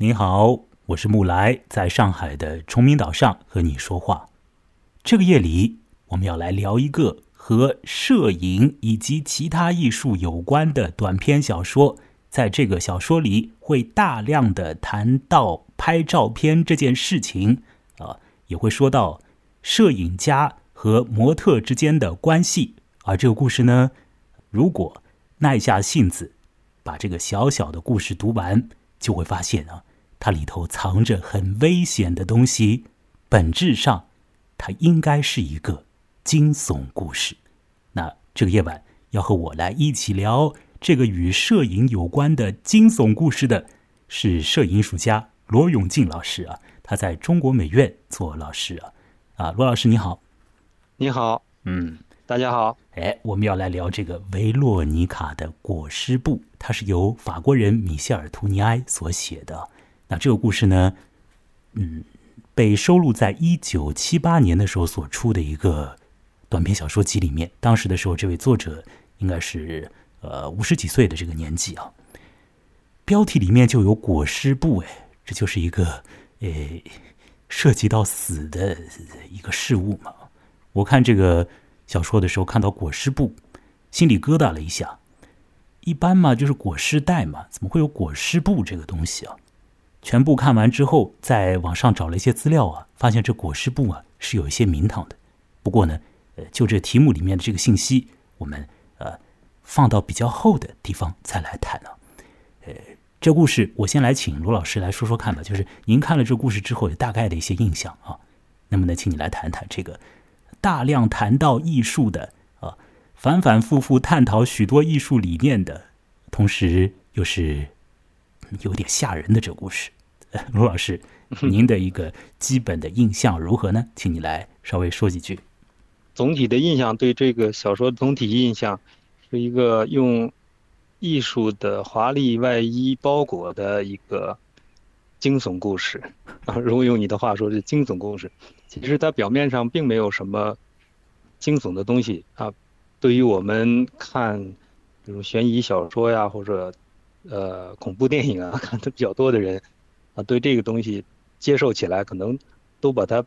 你好，我是木来，在上海的崇明岛上和你说话。这个夜里，我们要来聊一个和摄影以及其他艺术有关的短篇小说。在这个小说里，会大量的谈到拍照片这件事情，啊，也会说到摄影家和模特之间的关系。而这个故事呢，如果耐下性子，把这个小小的故事读完，就会发现啊。它里头藏着很危险的东西，本质上，它应该是一个惊悚故事。那这个夜晚要和我来一起聊这个与摄影有关的惊悚故事的，是摄影艺术家罗永进老师啊，他在中国美院做老师啊。啊，罗老师你好，你好，嗯，大家好。哎，我们要来聊这个维洛尼卡的裹尸布，它是由法国人米歇尔·图尼埃所写的。那这个故事呢，嗯，被收录在一九七八年的时候所出的一个短篇小说集里面。当时的时候，这位作者应该是呃五十几岁的这个年纪啊。标题里面就有裹尸布，哎，这就是一个呃涉及到死的一个事物嘛。我看这个小说的时候，看到裹尸布，心里疙瘩了一下。一般嘛，就是裹尸袋嘛，怎么会有裹尸布这个东西啊？全部看完之后，在网上找了一些资料啊，发现这裹尸布啊是有一些名堂的。不过呢，呃，就这题目里面的这个信息，我们呃放到比较后的地方再来谈啊。呃，这故事我先来请罗老师来说说看吧，就是您看了这故事之后，有大概的一些印象啊。那么呢请你来谈谈这个大量谈到艺术的啊，反反复复探讨许多艺术理念的，同时又是。有点吓人的这个故事，卢老师，您的一个基本的印象如何呢？请你来稍微说几句。总体的印象，对这个小说总体印象是一个用艺术的华丽外衣包裹的一个惊悚故事啊。如果用你的话说，是惊悚故事。其实它表面上并没有什么惊悚的东西啊。对于我们看，比如悬疑小说呀，或者。呃，恐怖电影啊，看的比较多的人，啊，对这个东西接受起来，可能都把它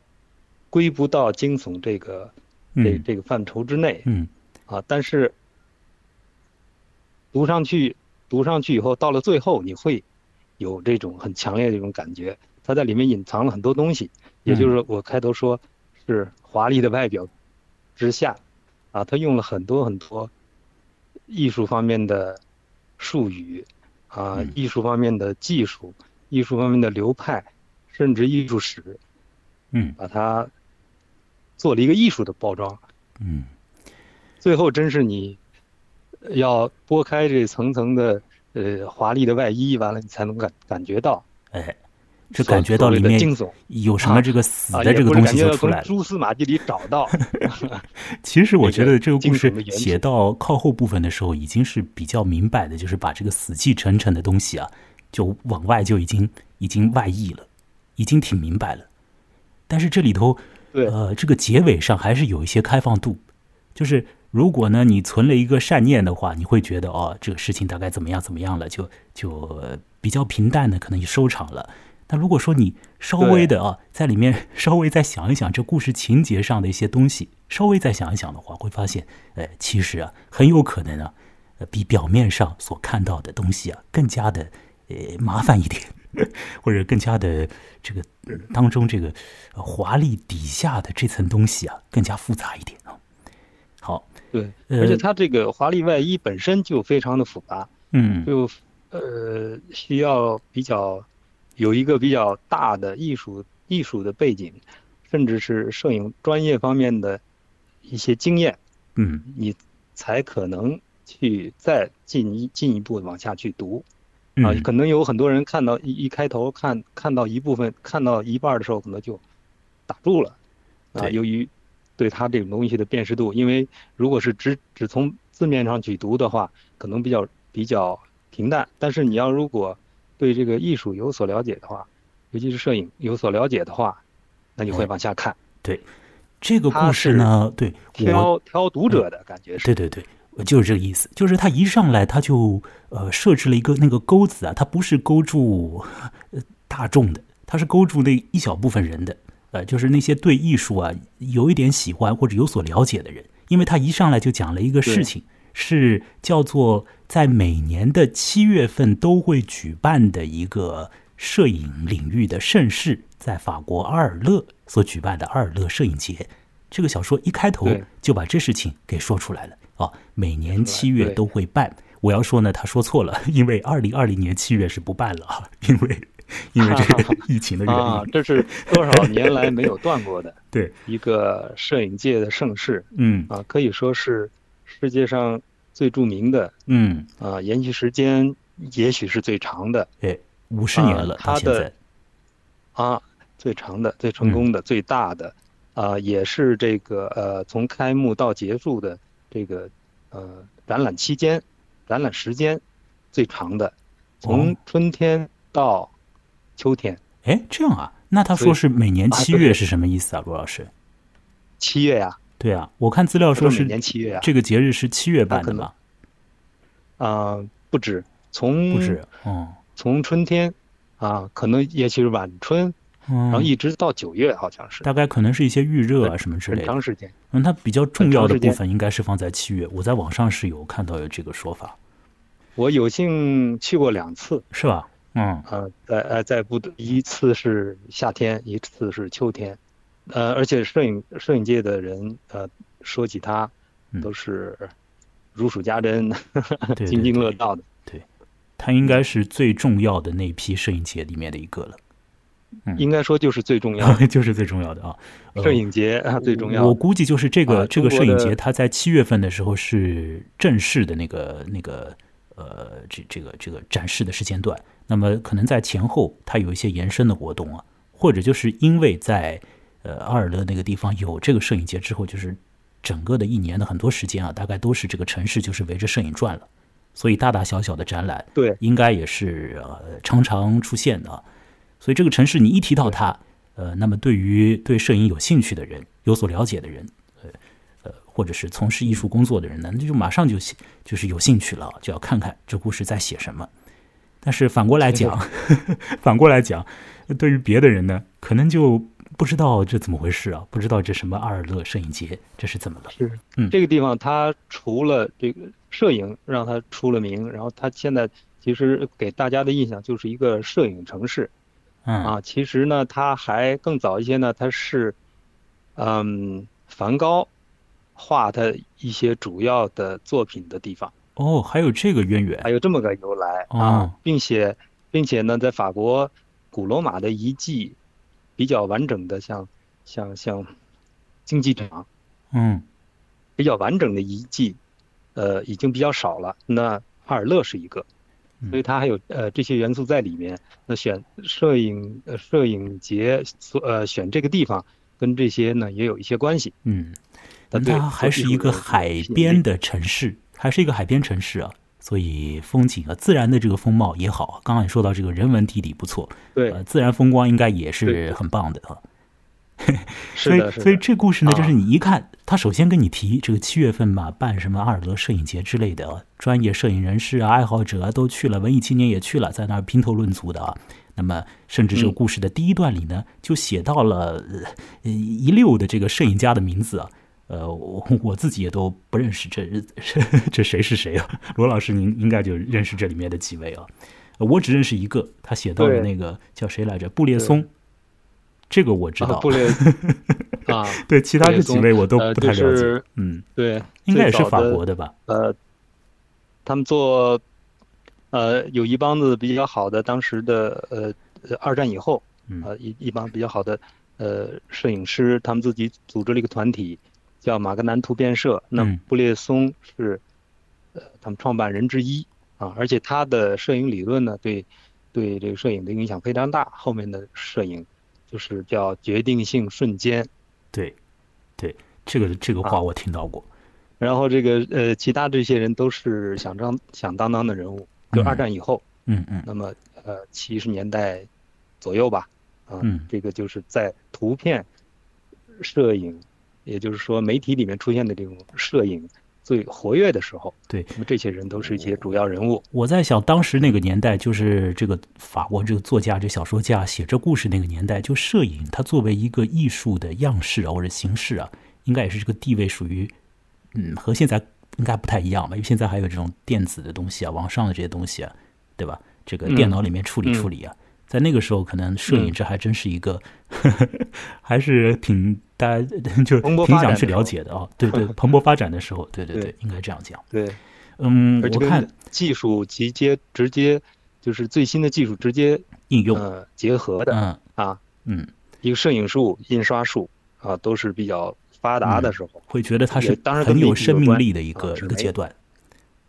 归不到惊悚这个这这个范畴之内。嗯。啊，但是读上去，读上去以后，到了最后，你会有这种很强烈的这种感觉，它在里面隐藏了很多东西。也就是我开头说，是华丽的外表之下，啊，他用了很多很多艺术方面的术语。啊，艺术方面的技术，艺术方面的流派，甚至艺术史，嗯，把它做了一个艺术的包装，嗯，最后真是你要剥开这层层的呃华丽的外衣，完了你才能感感觉到，哎。这感觉到里面有什么这个死的这个东西就出来了。蛛丝马迹里找到。其实我觉得这个故事写到靠后部分的时候，已经是比较明白的，就是把这个死气沉沉的东西啊，就往外就已经已经外溢了，已经挺明白了。但是这里头，呃，这个结尾上还是有一些开放度，就是如果呢你存了一个善念的话，你会觉得哦，这个事情大概怎么样怎么样了，就就比较平淡的可能就收场了。那如果说你稍微的啊，在里面 稍微再想一想这故事情节上的一些东西，稍微再想一想的话，会发现，呃，其实啊，很有可能啊，呃，比表面上所看到的东西啊，更加的呃麻烦一点，或者更加的这个当中这个华丽底下的这层东西啊，更加复杂一点啊。好，对，而且它这个华丽外衣本身就非常的复杂，嗯，就呃需要比较。有一个比较大的艺术艺术的背景，甚至是摄影专业方面的一些经验，嗯，你才可能去再进一进一步往下去读，啊，可能有很多人看到一一开头看看到一部分看到一半的时候，可能就打住了，啊，由于对他这种东西的辨识度，因为如果是只只从字面上去读的话，可能比较比较平淡，但是你要如果对这个艺术有所了解的话，尤其是摄影有所了解的话，那你会往下看。对，这个故事呢，对挑挑读者的感觉是。对对对，就是这个意思。就是他一上来他就呃设置了一个那个钩子啊，他不是勾住，大众的，他是勾住那一小部分人的，呃，就是那些对艺术啊有一点喜欢或者有所了解的人，因为他一上来就讲了一个事情，是叫做在每年的七月份都会举办的一个摄影领域的盛事，在法国阿尔勒所举办的阿尔勒摄影节。这个小说一开头就把这事情给说出来了。啊，每年七月都会办。我要说呢，他说错了，因为二零二零年七月是不办了啊，因为 因为这个疫情的原因。啊，这是多少年来没有断过的 对，一个摄影界的盛事嗯。啊，可以说是世界上最著名的嗯，啊，延续时间也许是最长的哎，五十年了，啊他的到现在，啊，最长的、最成功的、最大的啊，也是这个呃从开幕到结束的这个呃展览期间、展览时间最长的，从哦春天到秋天。哎，这样啊？那他说是每年七月是什么意思啊，罗老师？七月呀、对啊，我看资料说是年七月啊这个节日是七月办的可能嘛？啊、不止，从不止，嗯，从春天啊，可能也许是晚春，然后嗯，一直到九月，好像是大概可能是一些预热啊什么之类的。很长时间。嗯，它比较重要的部分应该是放在七月，我在网上是有看到有这个说法，我有幸去过两次，是吧？嗯呃，在呃在不一次是夏天，一次是秋天，呃，而且摄影摄影界的人呃说起他嗯都是如数家珍，对津津乐道的。对，他应该是最重要的那批摄影节里面的一个了，应该说就是最重要的 就是最重要的啊。呃摄影节啊，最重要。我估计就是这个、啊这个摄影节，它在七月份的时候是正式的那个那个呃这这个这个展示的时间段。那么可能在前后它有一些延伸的活动啊，或者就是因为在呃阿尔勒那个地方有这个摄影节之后，就是整个的一年的很多时间啊，大概都是这个城市就是围着摄影转了，所以大大小小的展览对应该也是呃常常出现的啊。所以这个城市你一提到它，呃，那么对于对摄影有兴趣的人、有所了解的人，呃呃，或者是从事艺术工作的人呢，那就马上就喜就是有兴趣了，就要看看这故事在写什么。但是反过来讲，反过来讲，对于别的人呢，可能就不知道这怎么回事啊，不知道这什么阿尔勒摄影节这是怎么了？是嗯。这个地方，它除了这个摄影让它出了名，然后它现在其实给大家的印象就是一个摄影城市。嗯。啊，其实呢，它还更早一些呢，它是，嗯，梵高画他一些主要的作品的地方，哦，还有这个渊源。还有这么个由来哦。啊，并且，并且呢，在法国古罗马的遗迹比较完整的像，像像竞技场嗯比较完整的遗迹，呃，已经比较少了。那阿尔勒是一个，所以它还有呃这些元素在里面。那选摄影呃摄影节所呃选这个地方，跟这些呢也有一些关系。嗯，它对它还是一个海边的城市，还是一个海边城市啊，所以风景啊，自然的这个风貌也好。刚刚也说到这个人文地理不错，对，呃，自然风光应该也是很棒的啊。所以，所以，这故事呢，啊就是你一看，他首先跟你提这个七月份嘛，办什么阿尔德摄影节之类的啊，专业摄影人士啊、爱好者啊都去了，文艺青年也去了，在那儿评头论足的啊。那么，甚至这个嗯故事的第一段里呢，就写到了呃一溜的这个摄影家的名字啊。呃，我 我自己也都不认识这这这谁是谁啊？罗老师，您应该就认识这里面的几位啊。呃我只认识一个，他写到了那个叫谁来着？布列松，这个我知道。啊，布列 啊，对，其他这几位我都呃不太了解。就是嗯，对，应该也是法国的吧？呃，他们做呃有一帮子比较好的，当时的呃呃二战以后，嗯呃一一帮比较好的呃摄影师，他们自己组织了一个团体，叫马格南图片社。那嗯布列松是呃他们创办人之一啊，而且他的摄影理论呢，对对这个摄影的影响非常大。后面的摄影就是叫决定性瞬间。对，对，这个这个话啊我听到过。然后这个呃，其他这些人都是响当响当当的人物，就嗯二战以后，嗯嗯那么呃七十年代左右吧，啊，嗯这个就是在图片摄影，也就是说媒体里面出现的这种摄影，最活跃的时候。对，那么这些人都是一些主要人物。我在想，当时那个年代，就是这个法国这个作家、这小说家写这故事那个年代，就摄影，它作为一个艺术的样式啊，或者形式啊，应该也是这个地位属于，嗯，和现在应该不太一样吧？因为现在还有这种电子的东西啊，网上的这些东西啊，对吧？这个电脑里面处理处理啊。在那个时候，可能摄影这还真是一个，还是挺大家 就是挺想去了解的啊。对对，蓬勃发展的时候，对对对，应该这样讲。对，嗯，我看技术直接直接就是最新的技术直接应用。呃结合的，嗯。啊，嗯，一个摄影术、印刷术啊，都是比较发达的时候，会觉得它是很有生命力的一个一个阶段。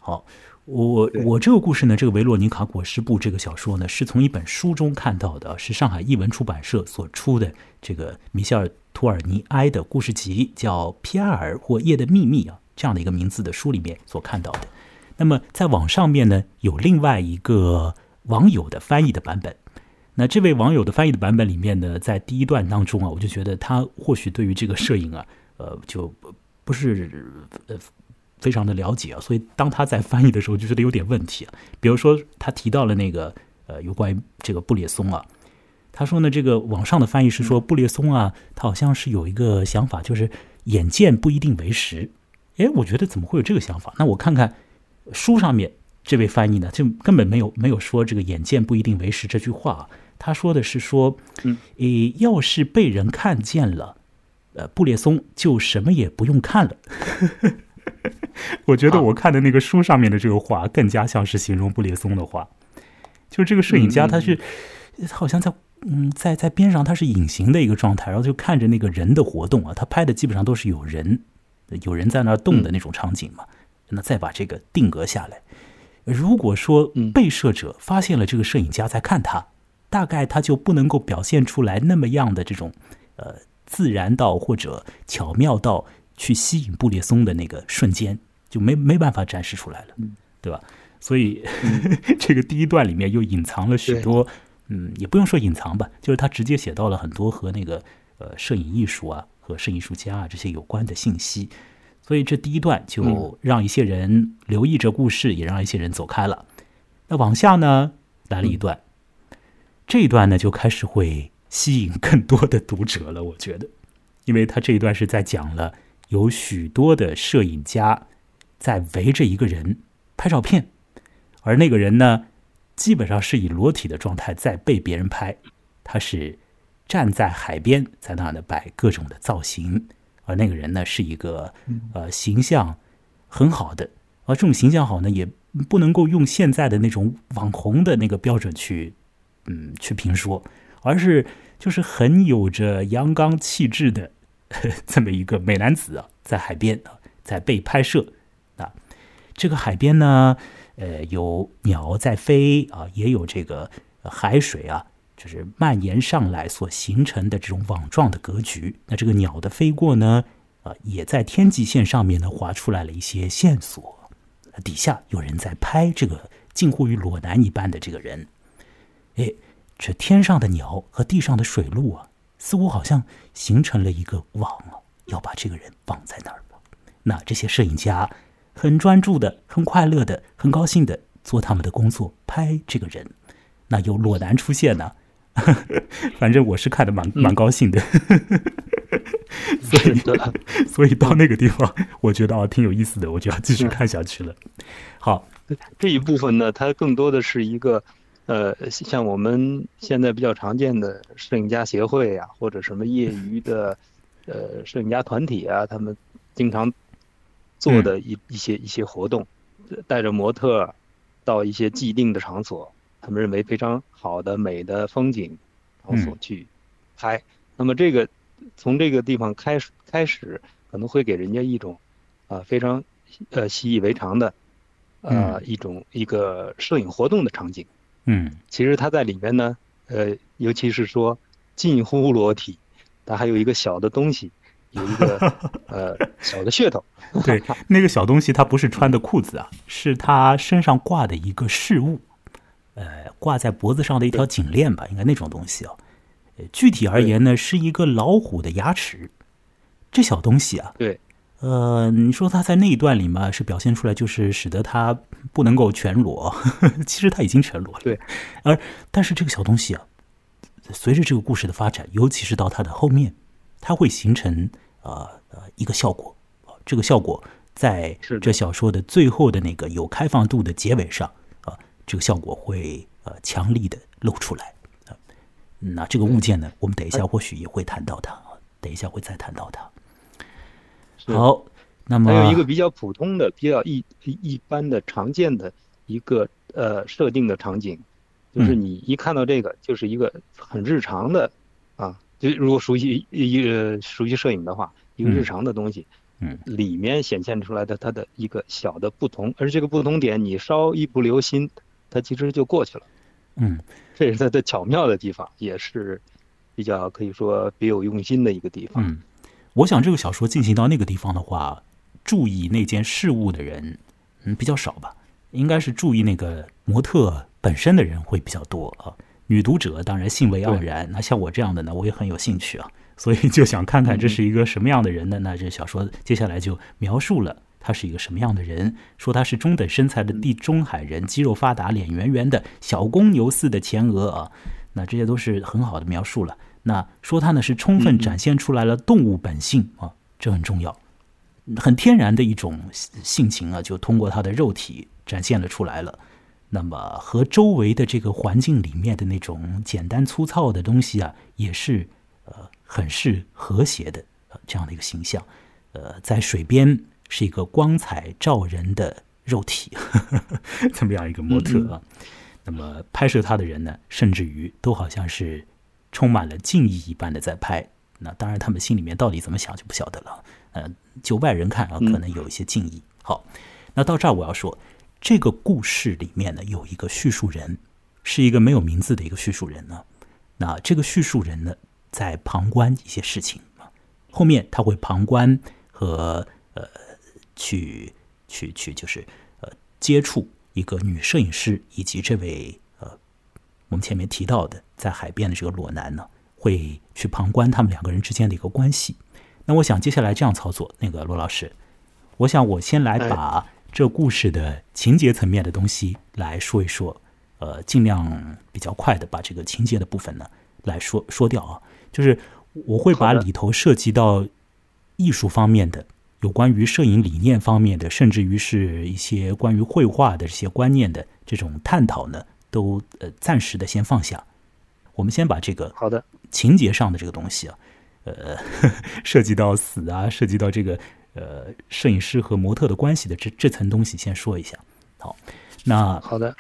好。我我这个故事呢，这个维洛尼卡果实部这个小说呢，是从一本书中看到的，是上海译文出版社所出的这个米歇尔·图尔尼埃的故事集，叫《皮埃尔或夜的秘密》啊，这样的一个名字的书里面所看到的。那么在网上面呢，有另外一个网友的翻译的版本。那这位网友的翻译的版本里面呢，在第一段当中啊，我就觉得他或许对于这个摄影啊，呃，就不是呃。非常的了解啊，所以当他在翻译的时候就觉得有点问题啊。比如说，他提到了那个呃，有关于这个布列松啊，他说呢，这个网上的翻译是说布列松啊，他好像是有一个想法，就是眼见不一定为实。哎，我觉得怎么会有这个想法？那我看看书上面这位翻译呢，就根本没有没有说这个眼见不一定为实这句话。他说的是说，嗯，诶，要是被人看见了，呃，布列松就什么也不用看了。我觉得我看的那个书上面的这个话，更加像是形容布列松的话。就这个摄影家，他是好像在嗯，在在边上，它是隐形的一个状态，然后就看着那个人的活动啊。他拍的基本上都是有人，有人在那儿动的那种场景嘛。那再把这个定格下来。如果说被摄者发现了这个摄影家在看他，大概他就不能够表现出来那么样的这种呃自然到或者巧妙到。去吸引布列松的那个瞬间就没没办法展示出来了，对吧？所以 这个第一段里面又隐藏了许多，嗯，也不用说隐藏吧，就是他直接写到了很多和那个呃摄影艺术啊和摄影艺术家啊这些有关的信息。所以这第一段就让一些人留意这故事，也让一些人走开了。那往下呢来了一段，这一段呢就开始会吸引更多的读者了。我觉得，因为他这一段是在讲了。有许多的摄影家在围着一个人拍照片，而那个人呢，基本上是以裸体的状态在被别人拍。他是站在海边，在那呢摆各种的造型，而那个人呢是一个呃形象很好的，而这种形象好呢，也不能够用现在的那种网红的那个标准去嗯去评说，而是就是很有着阳刚气质的。这么一个美男子啊，在海边啊，在被拍摄啊。这个海边呢，呃，有鸟在飞啊，也有这个海水啊，就是蔓延上来所形成的这种网状的格局。那这个鸟的飞过呢，啊，也在天际线上面呢划出来了一些线索。底下有人在拍这个近乎于裸男一般的这个人。哎，这天上的鸟和地上的水路啊。似乎好像形成了一个网啊，要把这个人绑在那儿。那这些摄影家很专注的、很快乐的、很高兴的做他们的工作，拍这个人。那有裸男出现呢，反正我是看的蛮蛮高兴的。所以，所以到那个地方，我觉得啊挺有意思的，我就要继续看下去了。好，这一部分呢，它更多的是一个。呃，像我们现在比较常见的摄影家协会呀，或者什么业余的呃摄影家团体啊，他们经常做的一一些一些活动，带着模特到一些既定的场所，他们认为非常好的美的风景场所去拍。那么这个从这个地方开始开始，可能会给人家一种啊非常呃习以为常的呃一种一个摄影活动的场景。嗯，其实他在里面呢，呃，尤其是说近乎裸体，他还有一个小的东西，有一个 呃小的噱头。对，那个小东西它不是穿的裤子啊，是他身上挂的一个饰物，呃，挂在脖子上的一条颈链吧，应该那种东西啊。具体而言呢，是一个老虎的牙齿。这小东西啊，对，呃，你说他在那一段里嘛，是表现出来就是使得他不能够全裸，其实他已经全裸了。对，而但是这个小东西啊，随着这个故事的发展，尤其是到它的后面，它会形成呃呃一个效果。这个效果在这小说的最后的那个有开放度的结尾上啊，这个效果会呃强力的露出来啊。那这个物件呢，我们等一下或许也会谈到它，等一下会再谈到它。好，那么还有一个比较普通的、比较一一般的、常见的一个呃设定的场景，就是你一看到这个，就是一个很日常的啊，就如果熟悉一个熟悉摄影的话，一个日常的东西，嗯，里面显现出来的它的一个小的不同，而这个不同点你稍一不留心，它其实就过去了，嗯，这是它的巧妙的地方，也是比较可以说别有用心的一个地方，嗯。我想这个小说进行到那个地方的话，注意那件事物的人，嗯，比较少吧。应该是注意那个模特本身的人会比较多啊。女读者当然兴味盎然，那像我这样的呢，我也很有兴趣啊，所以就想看看这是一个什么样的人呢？那这小说接下来就描述了他是一个什么样的人，说他是中等身材的地中海人，肌肉发达，脸圆圆的，小公牛似的前额啊，那这些都是很好的描述了。那说他呢是充分展现出来了动物本性啊，这很重要，很天然的一种性情啊，就通过他的肉体展现了出来了。那么和周围的这个环境里面的那种简单粗糙的东西啊，也是呃很是和谐的这样的一个形象。呃，在水边是一个光彩照人的肉体，这么样一个模特啊。那么拍摄他的人呢，甚至于都好像是。充满了敬意一般的在拍，那当然他们心里面到底怎么想就不晓得了。呃，就外人看啊，可能有一些敬意。好，那到这儿我要说，这个故事里面呢有一个叙述人，是一个没有名字的一个叙述人呢。那这个叙述人呢在旁观一些事情啊，后面他会旁观和呃去去去就是呃接触一个女摄影师以及这位呃。我们前面提到的，在海边的这个裸男呢，会去旁观他们两个人之间的一个关系。那我想接下来这样操作，那个罗老师，我想我先来把这故事的情节层面的东西来说一说，呃，尽量比较快的把这个情节的部分呢来说说掉啊。就是我会把里头涉及到艺术方面的、有关于摄影理念方面的，甚至于是一些关于绘画的这些观念的这种探讨呢。都呃暂时的先放下，我们先把这个好的情节上的这个东西啊，呃，涉及到死啊，涉及到这个呃摄影师和模特的关系的这这层东西先说一下。好，那好的，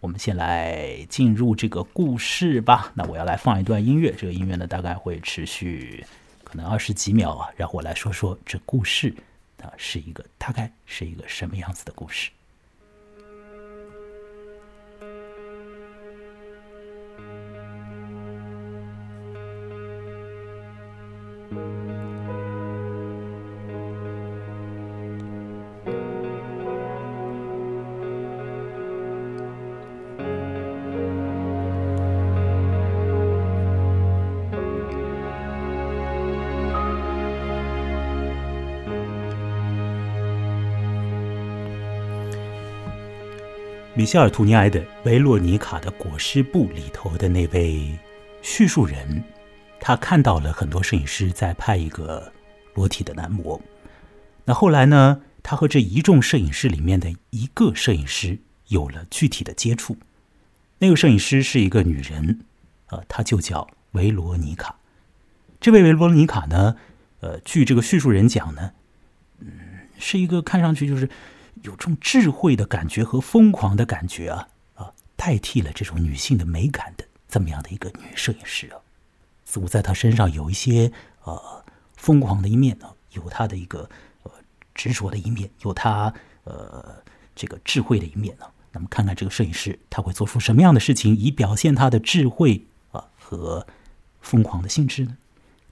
我们先来进入这个故事吧。那我要来放一段音乐，这个音乐呢大概会持续可能二十几秒啊，然后我来说说这故事啊是一个大概是一个什么样子的故事。米歇尔·图尼埃的《维罗妮卡的裹尸布》里头的那位叙述人，他看到了很多摄影师在拍一个裸体的男模。那后来呢，他和这一众摄影师里面的一个摄影师有了具体的接触。那个摄影师是一个女人，呃，她就叫维罗妮卡。这位维罗妮卡呢，呃，据这个叙述人讲呢，嗯，是一个看上去就是。有这种智慧的感觉和疯狂的感觉啊啊，代替了这种女性的美感的这么样的一个女摄影师啊，似乎在她身上有一些呃疯狂的一面呢，有她的一个呃执着的一面，有她呃这个智慧的一面呢。那么看看这个摄影师他会做出什么样的事情，以表现他的智慧啊和疯狂的性质呢？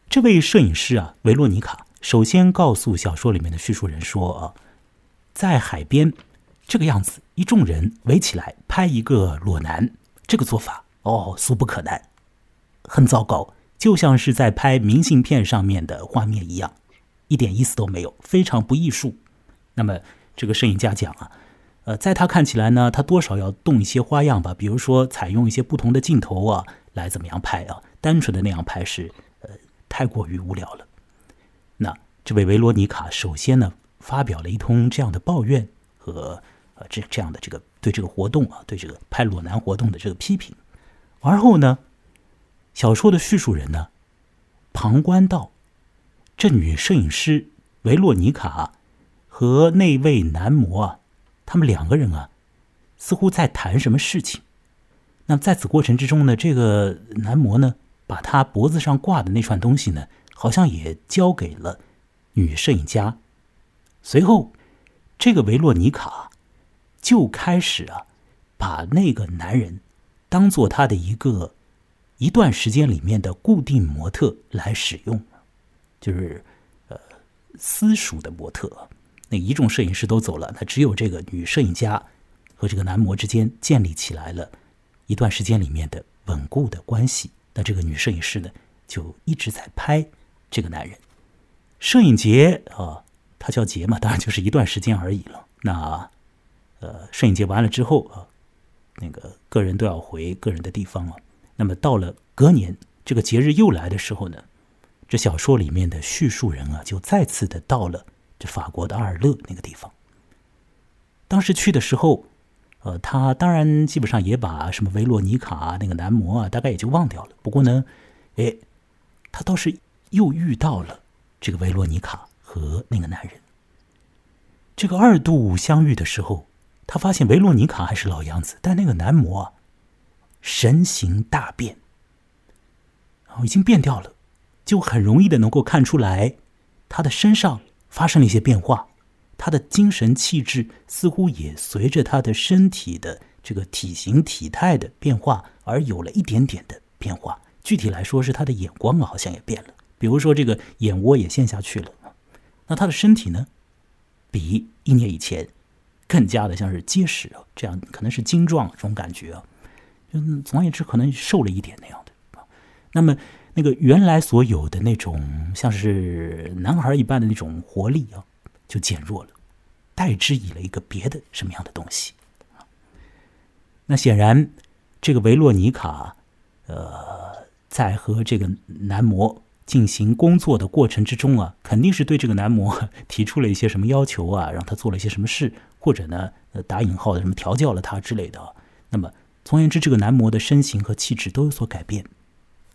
这位摄影师啊，维洛妮卡首先告诉小说里面的叙述人说啊。在海边，这个样子，一众人围起来拍一个裸男，这个做法哦，俗不可耐，很糟糕，就像是在拍明信片上面的画面一样，一点意思都没有，非常不艺术。那么这个摄影家讲啊，呃，在他看起来呢，他多少要动一些花样吧，比如说采用一些不同的镜头啊，来怎么样拍啊？单纯的那样拍是呃太过于无聊了。那这位维罗妮卡首先呢，发表了一通这样的抱怨和呃这这样的这个对这个活动啊，对这个拍裸男活动的这个批评。而后呢，小说的叙述人呢，旁观到这女摄影师维洛妮卡和那位男模啊，他们两个人啊，似乎在谈什么事情。那在此过程之中呢，这个男模呢，把他脖子上挂的那串东西呢，好像也交给了女摄影家。随后，这个维洛妮卡就开始啊，把那个男人当做他的一个一段时间里面的固定模特来使用，就是呃私属的模特。那一众摄影师都走了，那只有这个女摄影家和这个男模之间建立起来了一段时间里面的稳固的关系。那这个女摄影师呢，就一直在拍这个男人。摄影节啊。他叫节嘛，当然就是一段时间而已了。那，呃，摄影节完了之后啊，那个个人都要回个人的地方了。那么到了隔年这个节日又来的时候呢，这小说里面的叙述人啊，就再次的到了这法国的阿尔勒那个地方。当时去的时候，呃，他当然基本上也把什么维洛尼卡那个男模啊，大概也就忘掉了。不过呢，哎，他倒是又遇到了这个维洛尼卡。和那个男人，这个二度相遇的时候，他发现维罗妮卡还是老样子，但那个男模啊，神形大变，然后已经变掉了，就很容易的能够看出来，他的身上发生了一些变化，他的精神气质似乎也随着他的身体的这个体型体态的变化而有了一点点的变化。具体来说，是他的眼光，好像也变了，比如说这个眼窝也陷下去了。那他的身体呢，比一年以前更加的像是结实啊，这样可能是精壮这种感觉啊，就总而言之可能瘦了一点那样的。那么那个原来所有的那种像是男孩一般的那种活力啊，就减弱了，代之以了一个别的什么样的东西？那显然这个维洛尼卡呃，在和这个男模。进行工作的过程之中啊，肯定是对这个男模 提出了一些什么要求啊，让他做了一些什么事，或者呢，呃，打引号的什么调教了他之类的。那么，总而言之，这个男模的身形和气质都有所改变。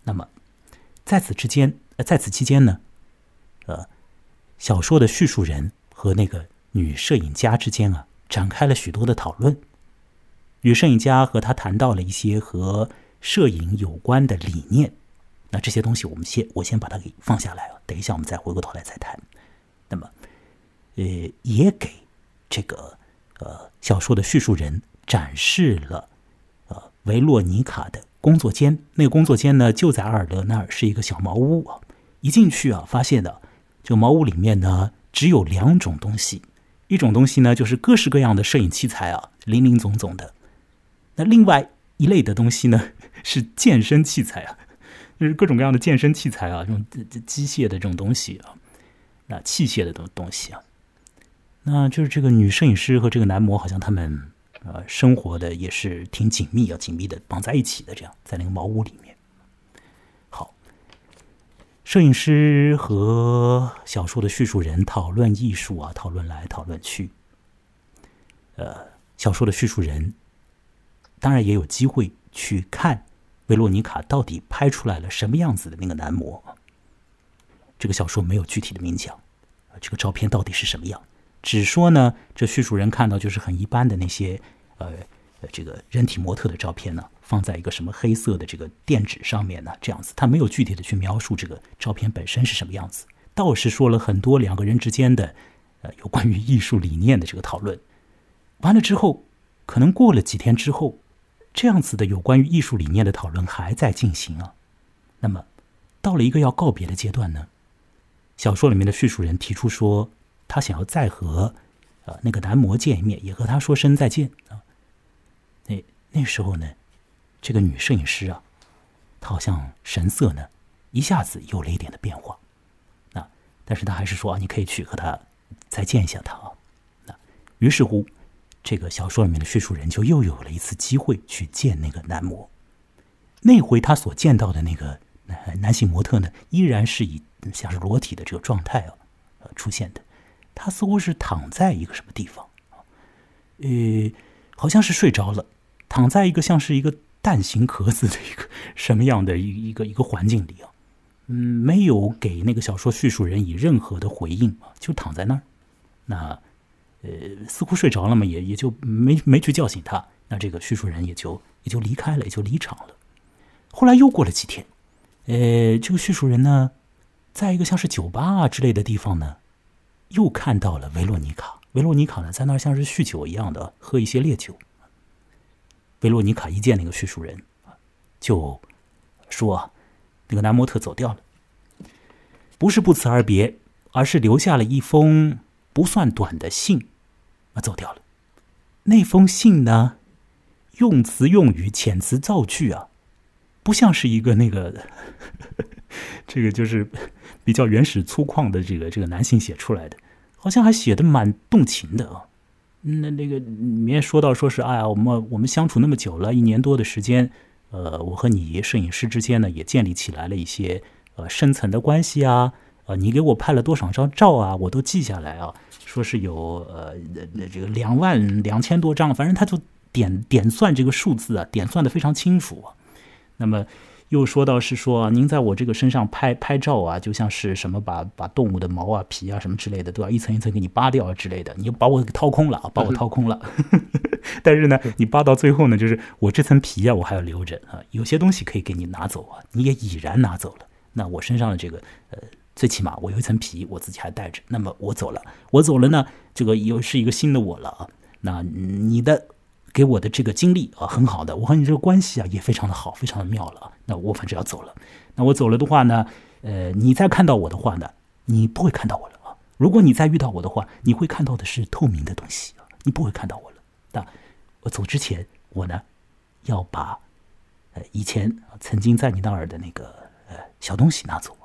那么，在此之间，呃，在此期间呢，呃，小说的叙述人和那个女摄影家之间啊，展开了许多的讨论。女摄影家和他谈到了一些和摄影有关的理念。那这些东西，我们先我先把它给放下来啊，等一下我们再回过头来再谈。那么，呃，也给这个呃小说的叙述人展示了呃维洛尼卡的工作间。那个工作间呢，就在阿尔德那儿，是一个小茅屋啊。一进去啊，发现的这个茅屋里面呢，只有两种东西，一种东西呢就是各式各样的摄影器材啊，林林总总的。那另外一类的东西呢，是健身器材啊。就是各种各样的健身器材啊，这种机械的这种东西啊，那器械的东东西啊，那就是这个女摄影师和这个男模，好像他们呃生活的也是挺紧密啊，紧密的绑在一起的，这样在那个茅屋里面。好，摄影师和小说的叙述人讨论艺术啊，讨论来讨论去。呃，小说的叙述人当然也有机会去看。维洛妮卡到底拍出来了什么样子的那个男模？这个小说没有具体的明讲，这个照片到底是什么样？只说呢，这叙述人看到就是很一般的那些，呃，这个人体模特的照片呢，放在一个什么黑色的这个垫纸上面呢，这样子，他没有具体的去描述这个照片本身是什么样子，倒是说了很多两个人之间的，呃，有关于艺术理念的这个讨论。完了之后，可能过了几天之后。这样子的有关于艺术理念的讨论还在进行啊，那么到了一个要告别的阶段呢，小说里面的叙述人提出说，他想要再和呃那个男模见一面，也和他说声再见啊。那那时候呢，这个女摄影师啊，她好像神色呢一下子有了一点的变化，啊，但是他还是说啊，你可以去和他再见一下他啊。那于是乎，这个小说里面的叙述人就又有了一次机会去见那个男模。那回他所见到的那个男性模特呢，依然是以像是裸体的这个状态啊，呃出现的。他似乎是躺在一个什么地方？呃，好像是睡着了，躺在一个像是一个蛋形壳子的一个什么样的一一个一个环境里啊？嗯，没有给那个小说叙述人以任何的回应啊，就躺在那儿。那呃，似乎睡着了嘛，也也就没没去叫醒他。那这个叙述人也就也就离开了，也就离场了。后来又过了几天，呃，这个叙述人呢，在一个像是酒吧啊之类的地方呢，又看到了维洛尼卡。维洛尼卡呢，在那儿像是酗酒一样的喝一些烈酒。维洛尼卡一见那个叙述人，就说：“那个男模特走掉了，不是不辞而别，而是留下了一封不算短的信，啊，走掉了。那封信呢，用词用语遣词造句啊。”不像是一个那个，这个就是比较原始粗犷的这个这个男性写出来的，好像还写的蛮动情的啊。那那个里面说到说是哎呀，我们我们相处那么久了，一年多的时间，呃，我和你摄影师之间呢也建立起来了一些呃深层的关系啊，啊，你给我拍了多少张照啊，我都记下来啊，说是有呃这个两万两千多张，反正他就点点算这个数字啊，点算的非常清楚。那么又说到是说，您在我这个身上拍拍照啊，就像是什么把把动物的毛啊、皮啊什么之类的都要一层一层给你扒掉啊之类的，你就把我给掏空了啊，把我掏空了。但是呢，你扒到最后呢，就是我这层皮啊，我还要留着啊，有些东西可以给你拿走啊，你也已然拿走了。那我身上的这个呃，最起码我有一层皮，我自己还带着。那么我走了，我走了呢，这个又是一个新的我了啊。那你的。给我的这个经历啊，很好的，我和你这个关系啊也非常的好，非常的妙了。那我反正要走了，那我走了的话呢，呃，你再看到我的话呢，你不会看到我了啊。如果你再遇到我的话，你会看到的是透明的东西啊，你不会看到我了。那我走之前，我呢要把呃以前曾经在你那儿的那个呃小东西拿走，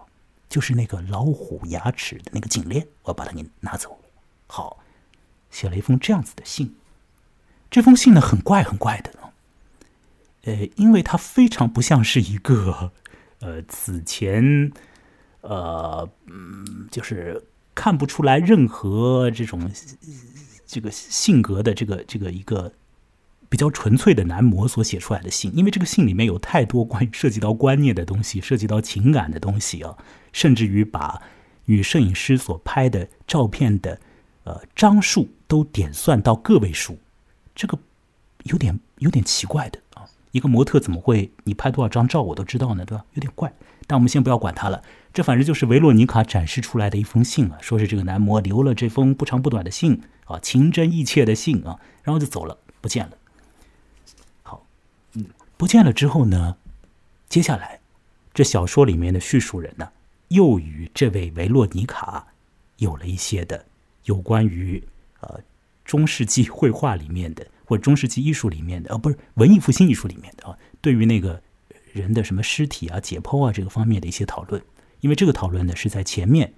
就是那个老虎牙齿的那个颈链，我要把它给拿走。好，写了一封这样子的信。这封信呢，很怪，很怪的。呃，因为它非常不像是一个，呃，此前，呃，嗯，就是看不出来任何这种这个性格的这个这个一个比较纯粹的男模所写出来的信。因为这个信里面有太多关于涉及到观念的东西，涉及到情感的东西啊，甚至于把女摄影师所拍的照片的呃张数都点算到个位数。这个有点有点奇怪的啊！一个模特怎么会你拍多少张照我都知道呢？对吧？有点怪。但我们先不要管他了，这反正就是维洛尼卡展示出来的一封信啊，说是这个男模留了这封不长不短的信啊，情真意切的信啊，然后就走了，不见了。不见了之后呢，接下来这小说里面的叙述人呢，又与这位维洛尼卡有了一些的有关于呃。中世纪绘画里面的，或者中世纪艺术里面的，呃，不是文艺复兴艺术里面的啊，对于那个人的什么尸体啊、解剖啊这个方面的一些讨论，因为这个讨论呢是在前面，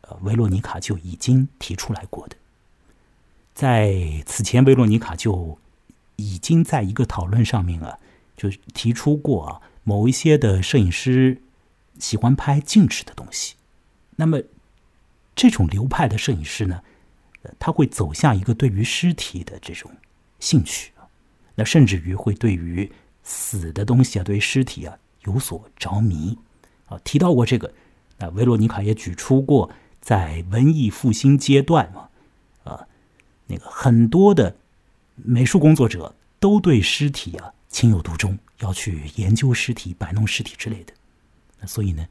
呃，维洛妮卡就已经提出来过的，在此前维罗妮卡就已经在一个讨论上面啊，就提出过啊，某一些的摄影师喜欢拍静止的东西，那么这种流派的摄影师呢？他会走向一个对于尸体的这种兴趣啊，那甚至于会对于死的东西啊，对于尸体啊有所着迷啊。提到过这个，那维罗妮卡也举出过，在文艺复兴阶段啊，啊，那个很多的美术工作者都对尸体啊情有独钟，要去研究尸体、摆弄尸体之类的。那所以呢，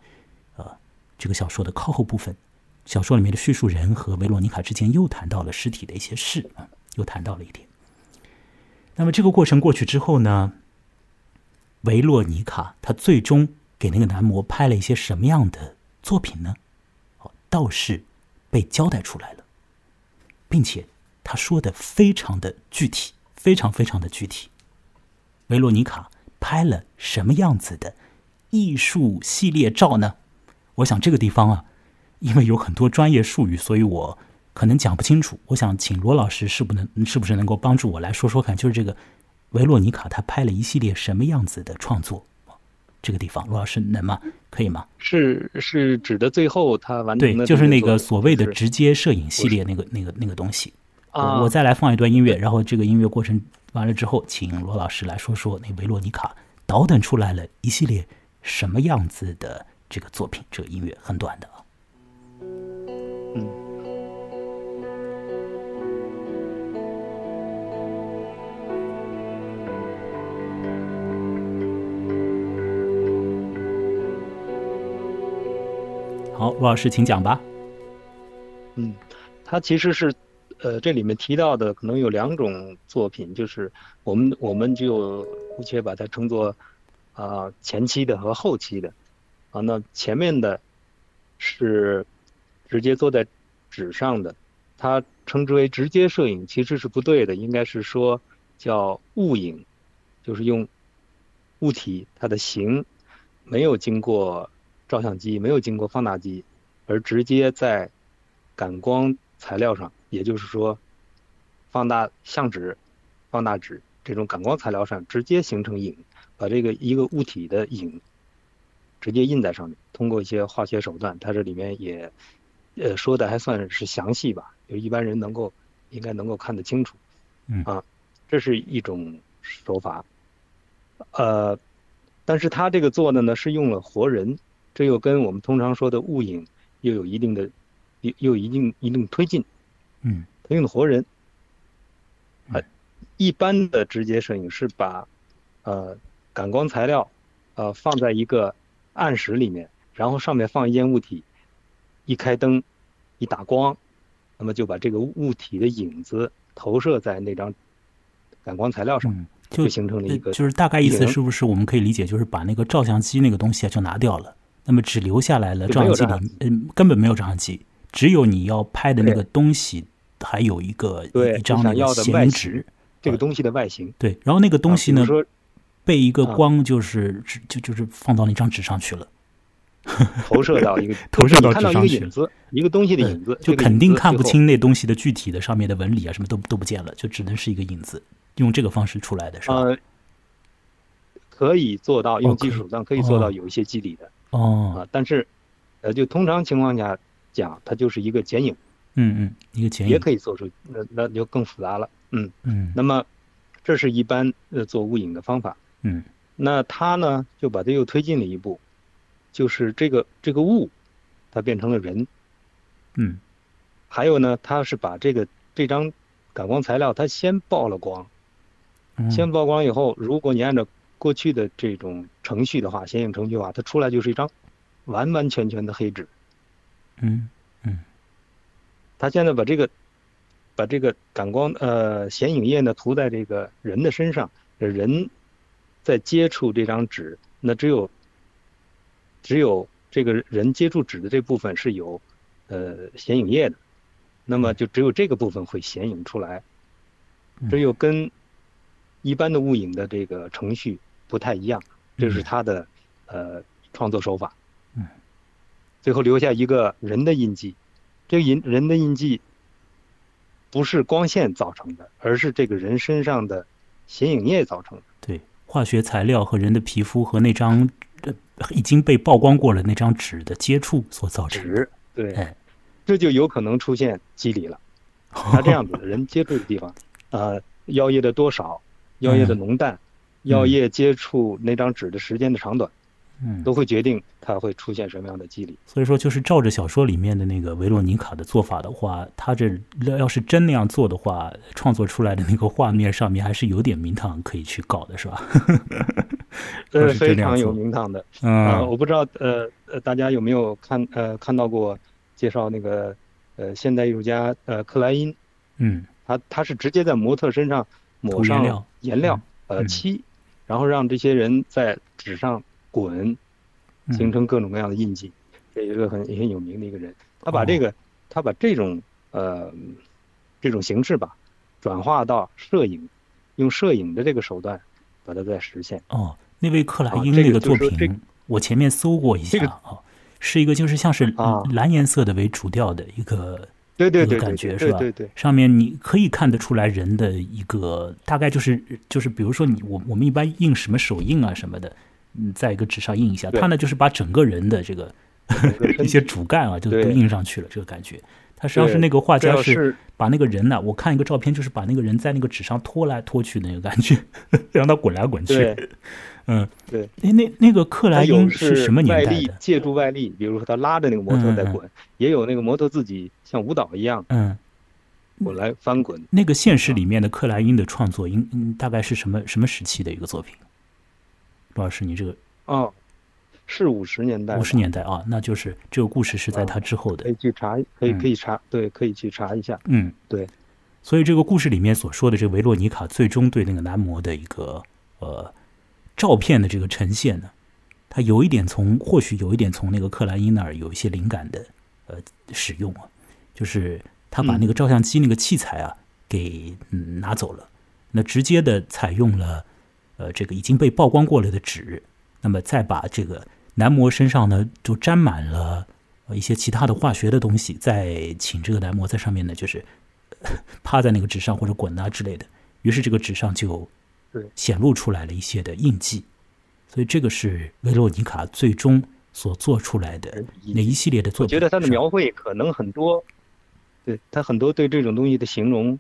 呃，这个小说的靠后部分。小说里面的叙述人和维罗妮卡之间又谈到了尸体的一些事啊，又谈到了一点。那么这个过程过去之后呢，维洛妮卡她最终给那个男模拍了一些什么样的作品呢？哦，倒是被交代出来了，并且他说的非常的具体，非常非常的具体。维洛妮卡拍了什么样子的艺术系列照呢？我想这个地方啊。因为有很多专业术语，所以我可能讲不清楚。我想请罗老师是不能是不是能够帮助我来说说看，就是这个维洛尼卡他拍了一系列什么样子的创作？这个地方，罗老师能吗？可以吗？是是指的最后他完成对，就是那个个所谓的直接摄影系列那个那个那个东西。啊，我我再来放一段音乐，然后这个音乐过程完了之后，请罗老师来说说那维洛尼卡倒腾出来了一系列什么样子的这个作品。这个音乐很短的啊。嗯。好，罗老师请讲吧。嗯，他其实是，呃，这里面提到的可能有两种作品，就是我们我们就姑且把它称作啊、前期的和后期的啊。那前面的是直接做在纸上的，它称之为直接摄影，其实是不对的，应该是说叫物影，就是用物体它的形没有经过照相机，没有经过放大机，而直接在感光材料上，也就是说，放大相纸、放大纸这种感光材料上直接形成影，把这个一个物体的影直接印在上面，通过一些化学手段，它这里面也呃说的还算是详细吧，就一般人能够应该能够看得清楚。嗯啊，这是一种手法。呃，但是他这个做的呢是用了活人，这又跟我们通常说的物影又有一定的又又有一定一定推进。嗯。他用的活人，嗯。呃，一般的直接摄影是把呃感光材料呃放在一个暗室里面，然后上面放一件物体，一开灯，一打光，那么就把这个物体的影子投射在那张感光材料上，嗯，就就形成了一个呃就是大概意思是不是我们可以理解，就是把那个照相机那个东西啊就拿掉了，那么只留下来了照相机里，嗯，根本没有照相机，只有你要拍的那个东西，还有一个对一张那个的外形显影纸，这个东西的外形。对，然后那个东西呢被一个啊。光就是就就是放到那张纸上去了，投射到一个 投射到纸上去个影子，一个东西的影子，就肯定看不清那东西的具体的上面的纹理啊，什么都都不见了，就只能是一个影子，用这个方式出来的是吧？呃，可以做到用技术手段可以做哦。到有一些肌理的。哦，啊，但是呃，就通常情况下讲，它就是一个剪影，嗯嗯，一个剪影，也可以做出，那那就更复杂了。嗯，嗯那么这是一般呃做物影的方法。嗯那他呢就把它又推进了一步，就是这个这个物，它变成了人，嗯还有呢，他是把这个这张感光材料，它先曝了光，嗯，先曝光以后，如果你按照过去的这种程序的话，显影程序的话，它出来就是一张完完全全的黑纸。嗯嗯，他现在把这个把这个感光呃显影液呢涂在这个人的身上，人在接触这张纸，那只有只有这个人接触纸的这部分是有呃显影液的，那么就只有这个部分会显影出来，嗯。这又跟一般的物影的这个程序不太一样，这是他的呃创作手法。嗯，最后留下一个人的印记，这个人人的印记不是光线造成的，而是这个人身上的显影液造成的。对，化学材料和人的皮肤和那张呃已经被曝光过了那张纸的接触所造成的。纸，对哎，这就有可能出现肌理了。它这样子的人接触的地方，呃，药液的多少，药液的浓淡，药液接触那张纸的时间的长短，嗯，都会决定它会出现什么样的机理。所以说，就是照着小说里面的那个维罗妮卡的做法的话，他这要是真那样做的话，创作出来的那个画面上面还是有点名堂可以去搞的，是吧？呃，是这非常有名堂的。啊，嗯我不知道，呃呃，大家有没有看呃看到过介绍那个呃现代艺术家呃克莱因，嗯。他他是直接在模特身上抹上颜料。颜料嗯。呃漆，然后让这些人在纸上滚，嗯形成各种各样的印记。这也是个很很有名的一个人，他把哦这个他把这种呃这种形式吧转化到摄影，用摄影的这个手段把它再实现。哦，那位克莱啊这个因那个作品，我前面搜过一下这个啊，是一个就是像是啊蓝颜色的为主调的一个一个对对对对感觉是吧？对对对，上面你可以看得出来人的一个大概就是就是比如说你我我们一般印什么手印啊什么的，嗯，在一个纸上印一下，他呢就是把整个人的这个 一些主干啊就都印上去了，这个感觉。他实际上是那个画家是是把那个人呢、我看一个照片，就是把那个人在那个纸上拖来拖去那个感觉，让他滚来滚去。对嗯，对，那那那个克莱因是什么年代的？借助外力，比如说他拉着那个模特在滚，也有那个模特自己像舞蹈一样嗯，滚来翻滚。那个现实里面的克莱因的创作，应嗯大概是什么什么时期的一个作品？罗老师，你这个哦，是五十年代吧，五十年代啊，那就是这个故事是在他之后的可以。去查，可以嗯可以查，对，可以去查一下。嗯，对。所以这个故事里面所说的这个维洛尼卡，最终对那个男模的一个呃照片的这个呈现呢，它有一点从或许有一点从那个克莱因那儿有一些灵感的呃使用啊，就是他把那个照相机那个器材啊给、嗯、拿走了，那直接的采用了呃这个已经被曝光过了的纸，那么再把这个男模身上呢就沾满了呃一些其他的化学的东西，再请这个男模在上面呢就是呃 趴在那个纸上或者滚啊之类的，于是这个纸上就对显露出来了一些的印记，所以这个是维罗妮卡最终所做出来的那一系列的作品。我觉得他的描绘可能很多，对他很多对这种东西的形容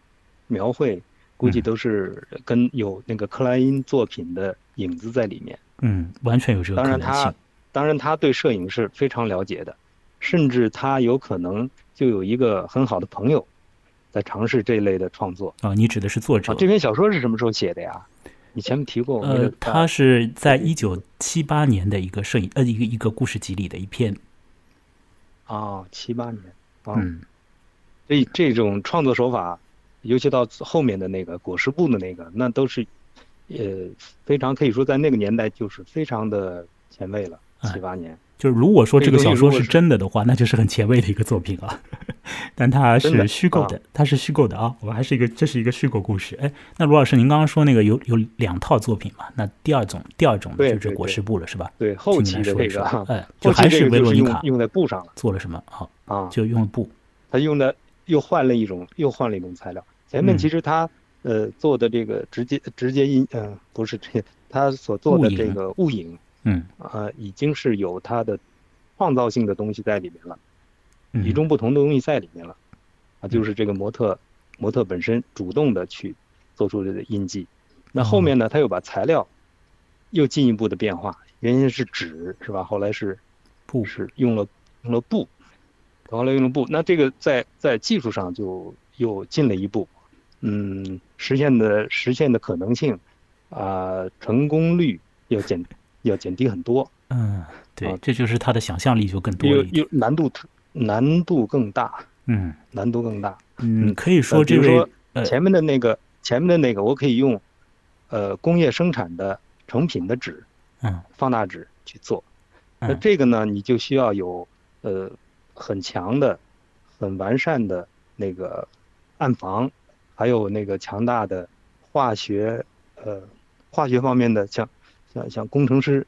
描绘，估计嗯都是跟有那个克莱因作品的影子在里面。嗯，完全有这个当然他可能性。当然他当然他对摄影是非常了解的，甚至他有可能就有一个很好的朋友，在尝试这类的创作。啊，你指的是作者啊，？这篇小说是什么时候写的呀？你前面提过，呃，他是在一九七八年的一个摄影呃一个一个故事集里的一篇，啊，七八年啊，嗯这这种创作手法，尤其到后面的那个裹尸布的那个，那都是，呃，非常可以说在那个年代就是非常的前卫了。哎七八年，就是如果说这个小说是真的的话，那就是很前卫的一个作品啊。但它是虚构的，它是虚构的啊。我们还是一个，这是一个虚构故事。哎，那罗老师，您刚刚说那个有有两套作品嘛？那第二种，第二种的就是裹尸布了，是吧？对后请期的这个啊，哎，就还是这个就是维罗妮卡用用在布上了做了什么？好，啊，就用布。他用的又换了一种又换了一种材料。前面嗯其实他呃做的这个直接直接印呃不是这 他所做的这个雾影嗯啊，已经是有他的创造性的东西在里面了。嗯，与众不同的东西在里面了，啊，就是这个模特模特本身主动的去做出这个印记。那后面呢，他又把材料又进一步的变化，原先是纸是吧？后来是布是用了用了布，后来用了布。那这个在在技术上就又进了一步，嗯，实现的实现的可能性啊、成功率要减要减低很多，嗯，对啊，这就是他的想象力就更多又了一点。又难度难度更大，嗯难度更大。嗯，嗯可以说呃比这位如说呃前面的那个前面的那个，我可以用呃工业生产的成品的纸嗯放大纸去做。那嗯这个呢，你就需要有呃很强的、很完善的那个暗房，还有那个强大的化学呃化学方面的像像像工程师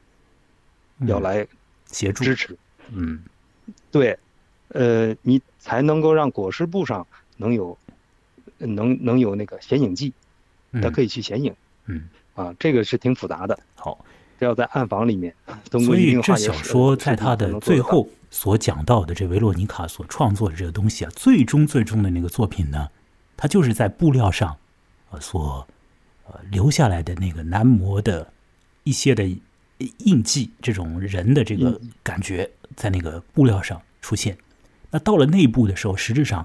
要嗯来协助。支持。嗯。对，呃，你才能够让裹尸布上能有能能有那个显影剂，它嗯可以去显影。嗯。啊，这个是挺复杂的，好。这要在暗房里面通所以这小说在试剂才它的最后所讲到的这维洛尼卡所创作的这个东西啊，最终最终的那个作品呢，它就是在布料上，呃所呃留下来的那个男模的一些的印记，这种人的这个感觉在那个布料上出现。那到了内部的时候，实质上。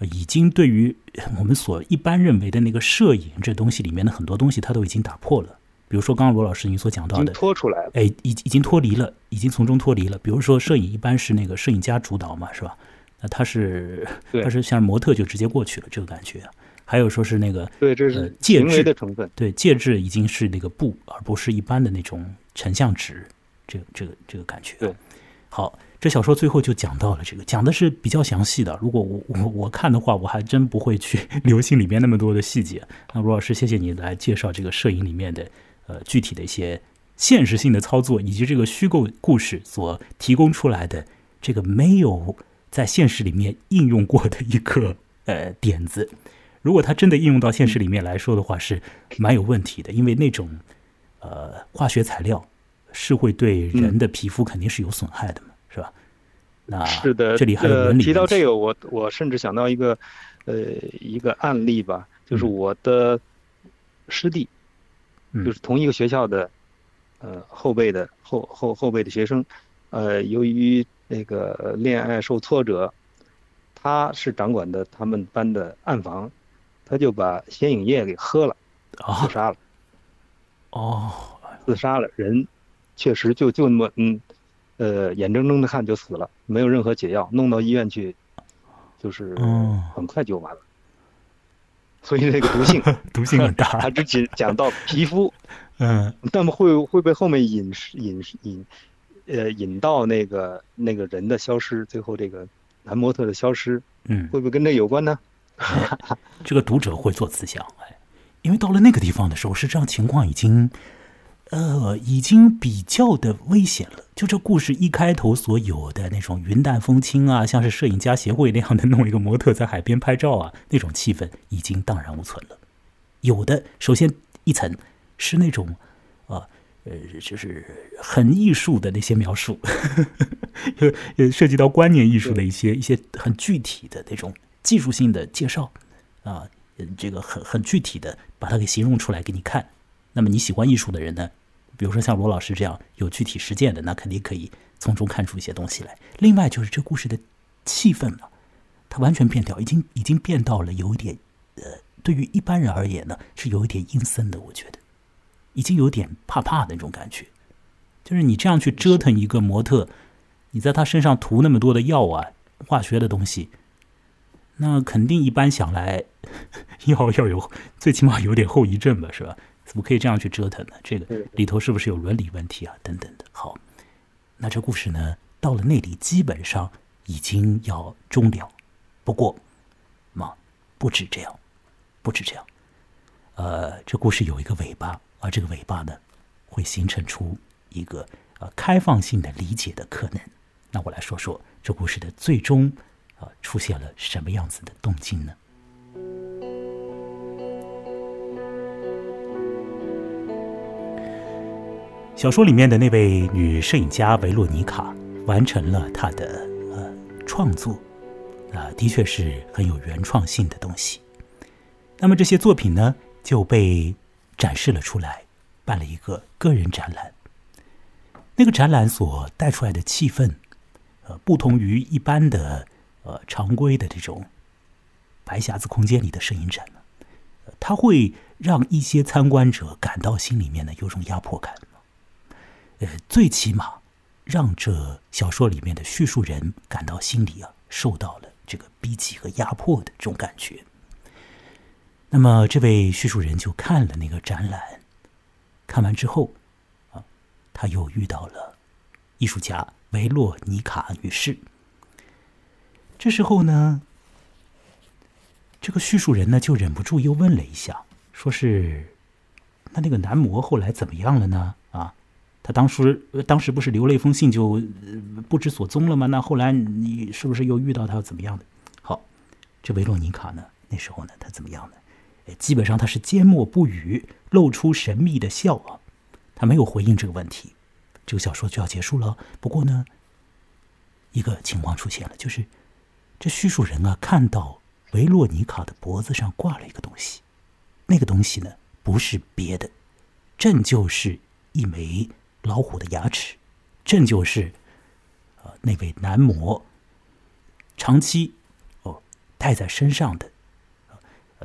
呃已经对于我们所一般认为的那个摄影这东西里面的很多东西，它都已经打破了。比如说，刚刚罗老师您所讲到的，脱出来了。哎，已已经脱离了，已经从中脱离了。比如说，摄影一般是那个摄影家主导嘛，是吧？那他是 他是像模特就直接过去了，这个感觉。还有说是那个对，这呃是介质的成分。对介质已经是那个布，而不是一般的那种成像纸，这个这个这个感觉。对，好，这小说最后就讲到了这个，讲的是比较详细的。如果我我我看的话，我还真不会去 留心里面那么多的细节。那罗老师，谢谢你来介绍这个摄影里面的呃具体的一些现实性的操作，以及这个虚构故事所提供出来的这个没有在现实里面应用过的一个呃点子。如果它真的应用到现实里面来说的话，是蛮有问题的，因为那种呃化学材料是会对人的皮肤肯定是有损害的嘛，是吧？那是的，这里还有伦理提到这个，我我甚至想到一个呃一个案例吧，就是我的师弟，就是同一个学校的呃后辈的后后后辈的学生，呃，由于那个恋爱受挫折，他是掌管的他们班的暗房。他就把显影液给喝了，自杀了。哦，自杀了，人确实就就那么嗯，呃，眼睁睁的看就死了，没有任何解药，弄到医院去，就是很快就完了。所以这个毒性 毒性很大。他只仅讲到皮肤，嗯，那么会会被后面引引引呃引到那个那个人的消失，最后这个男模特的消失，嗯，会不会跟这有关呢？这个读者会做思想，哎，因为到了那个地方的时候，实际上情况已经，呃，已经比较的危险了。就这故事一开头所有的那种云淡风轻啊，像是摄影家协会那样的弄一个模特在海边拍照啊，那种气氛已经荡然无存了。有的首先一层是那种啊，呃，就是很艺术的那些描述，呃，涉及到观念艺术的一些一些很具体的那种。技术性的介绍，啊，这个很很具体的把它给形容出来给你看。那么你喜欢艺术的人呢，比如说像罗老师这样有具体实践的，那肯定可以从中看出一些东西来。另外就是这故事的气氛了，它完全变掉，已经已经变到了有一点，呃，对于一般人而言呢，是有一点阴森的。我觉得已经有点怕怕的那种感觉。就是你这样去折腾一个模特，你在他身上涂那么多的药啊，化学的东西。那肯定一般想来，要要有最起码有点后遗症吧，是吧？怎么可以这样去折腾呢？这个里头是不是有伦理问题啊？等等的。好，那这故事呢，到了那里基本上已经要终了。不过，嘛，不止这样，不止这样。呃，这故事有一个尾巴，而这个尾巴呢，会形成出一个呃开放性的理解的可能。那我来说说这故事的最终。啊，出现了什么样子的动静呢？小说里面的那位女摄影家维洛尼卡完成了她的呃创作，啊，的确是很有原创性的东西。那么这些作品呢，就被展示了出来，办了一个个人展览。那个展览所带出来的气氛，呃，不同于一般的。呃，常规的这种白匣子空间里的摄影展呢，它会让一些参观者感到心里面呢有种压迫感。呃，最起码让这小说里面的叙述人感到心里啊受到了这个逼挤和压迫的这种感觉。那么，这位叙述人就看了那个展览，看完之后啊，他又遇到了艺术家维洛尼卡女士。这时候呢，这个叙述人呢就忍不住又问了一下，说是那那个男模后来怎么样了呢？他当时当时不是留了一封信就不知所踪了吗？那后来你是不是又遇到他怎么样的？好，这维洛尼卡呢，那时候呢他怎么样呢？基本上他是缄默不语，露出神秘的笑啊，他没有回应这个问题。这个小说就要结束了。不过呢，一个情况出现了，就是。这叙述人啊，看到维洛尼卡的脖子上挂了一个东西，那个东西呢，不是别的，正就是一枚老虎的牙齿，正就是呃那位男模长期哦戴在身上的，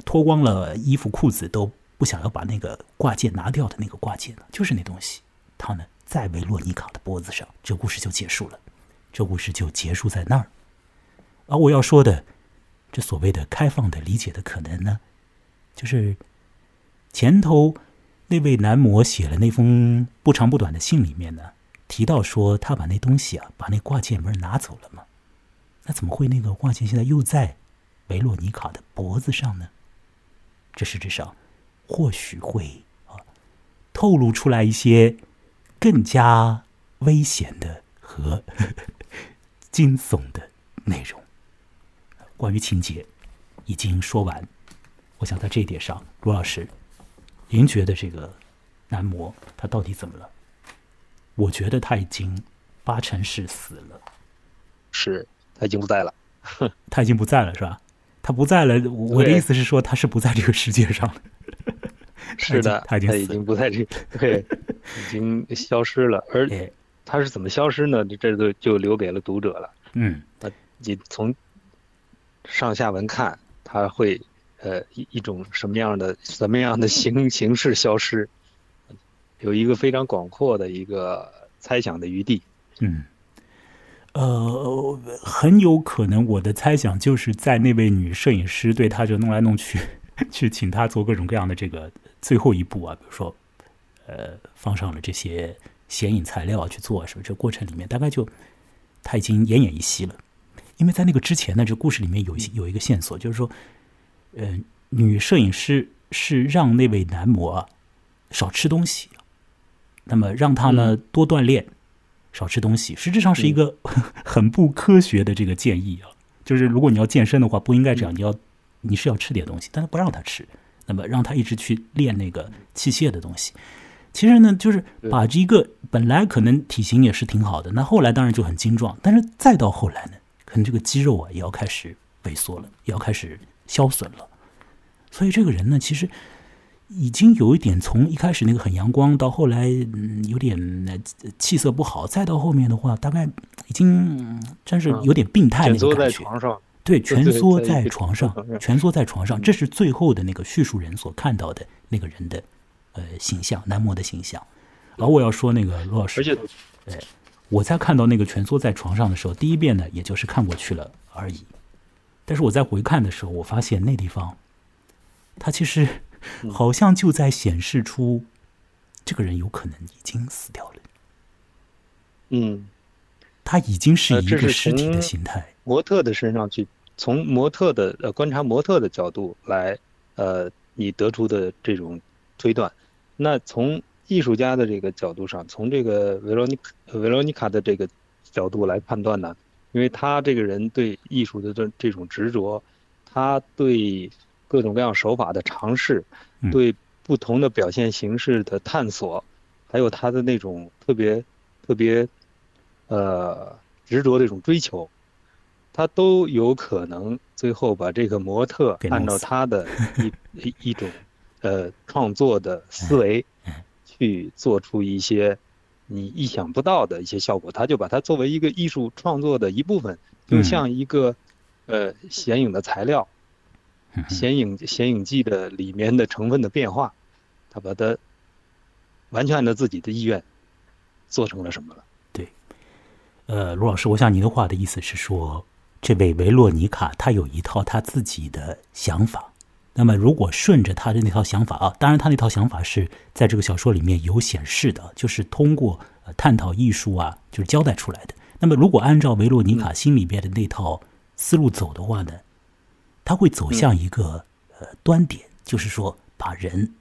脱光了衣服裤子都不想要把那个挂件拿掉的那个挂件呢，就是那东西，它呢在维洛尼卡的脖子上，这故事就结束了，这故事就结束在那儿。而我要说的，这所谓的开放的理解的可能呢，就是前头那位男模写了那封不长不短的信里面呢，提到说他把那东西啊，把那挂件不是拿走了吗？那怎么会那个挂件现在又在维洛尼卡的脖子上呢？这实质上或许会啊，透露出来一些更加危险的和。惊悚的内容。关于情节已经说完，我想在这一点上，罗老师，您觉得这个男模他到底怎么了？我觉得他已经八成是死了，是他已经不在了，他已经不在了，是吧？他不在了，我的意思是说他是不在这个世界上了。是的，他已经他已经不在这，对，已经消失了。而他是怎么消失呢？这就就留给了读者了。嗯，他你从上下文看，他会呃一一种什么样的什么样的形 形式消失，有一个非常广阔的一个猜想的余地。嗯，呃，很有可能我的猜想就是在那位女摄影师对他就弄来弄去，去请他做各种各样的这个。最后一步啊，比如说，呃，放上了这些显影材料去做，是不是？这过程里面大概就他已经奄奄一息了。因为在那个之前呢，这故事里面有一有一个线索，就是说，呃，女摄影师是让那位男模啊少吃东西，那么让他呢多锻炼，少吃东西，实质上是一个 很不科学的这个建议啊。就是如果你要健身的话，不应该这样，你要你是要吃点东西，但是不让他吃。那么让他一直去练那个器械的东西，其实呢，就是把这一个本来可能体型也是挺好的，那后来当然就很精壮，但是再到后来呢，可能这个肌肉啊也要开始萎缩了，也要开始消损了。所以这个人呢，其实已经有一点从一开始那个很阳光，到后来嗯有点气色不好，再到后面的话，大概已经真是有点病态那种感觉。对，蜷缩在床上，蜷缩在床上，这是最后的那个叙述人所看到的那个人的呃形象，男模的形象。而我要说那个罗老师，而且，呃，我在看到那个蜷缩在床上的时候，第一遍呢，也就是看过去了而已。但是我在回看的时候，我发现那地方，他其实好像就在显示出这个人有可能已经死掉了。嗯，他已经是一个尸体的形态。模特的身上去，从模特的呃观察模特的角度来，呃，你得出的这种推断。那从艺术家的这个角度上，从这个维罗妮维罗妮卡的这个角度来判断呢，因为他这个人对艺术的这这种执着，他对各种各样手法的尝试，对不同的表现形式的探索，还有他的那种特别特别呃执着的一种追求。他都有可能最后把这个模特按照他的 一一一种呃创作的思维去做出一些你意想不到的一些效果，他就把它作为一个艺术创作的一部分，就像一个呃显影的材料，显影显影剂的里面的成分的变化，他把它完全按照自己的意愿做成了什么了？对，呃，卢老师，我想您的话的意思是说。这位维洛尼卡，他有一套他自己的想法。那么，如果顺着他的那套想法啊，当然他那套想法是在这个小说里面有显示的，就是通过探讨艺术啊，就是交代出来的。那么，如果按照维洛尼卡心里边的那套思路走的话呢，他会走向一个呃端点，就是说把人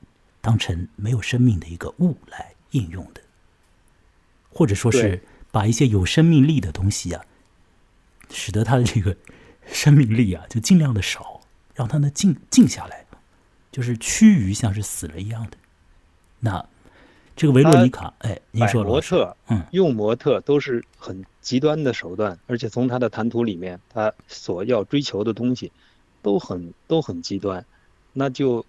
当成没有生命的一个物来应用的，或者说是把一些有生命力的东西啊。使得他的这个生命力啊，就尽量的少，让他呢静静下来，就是趋于像是死了一样的。那这个维罗妮卡，哎，您说模特，嗯，用模特都是很极端的手段，而且从他的谈吐里面，他所要追求的东西都很都很极端，那就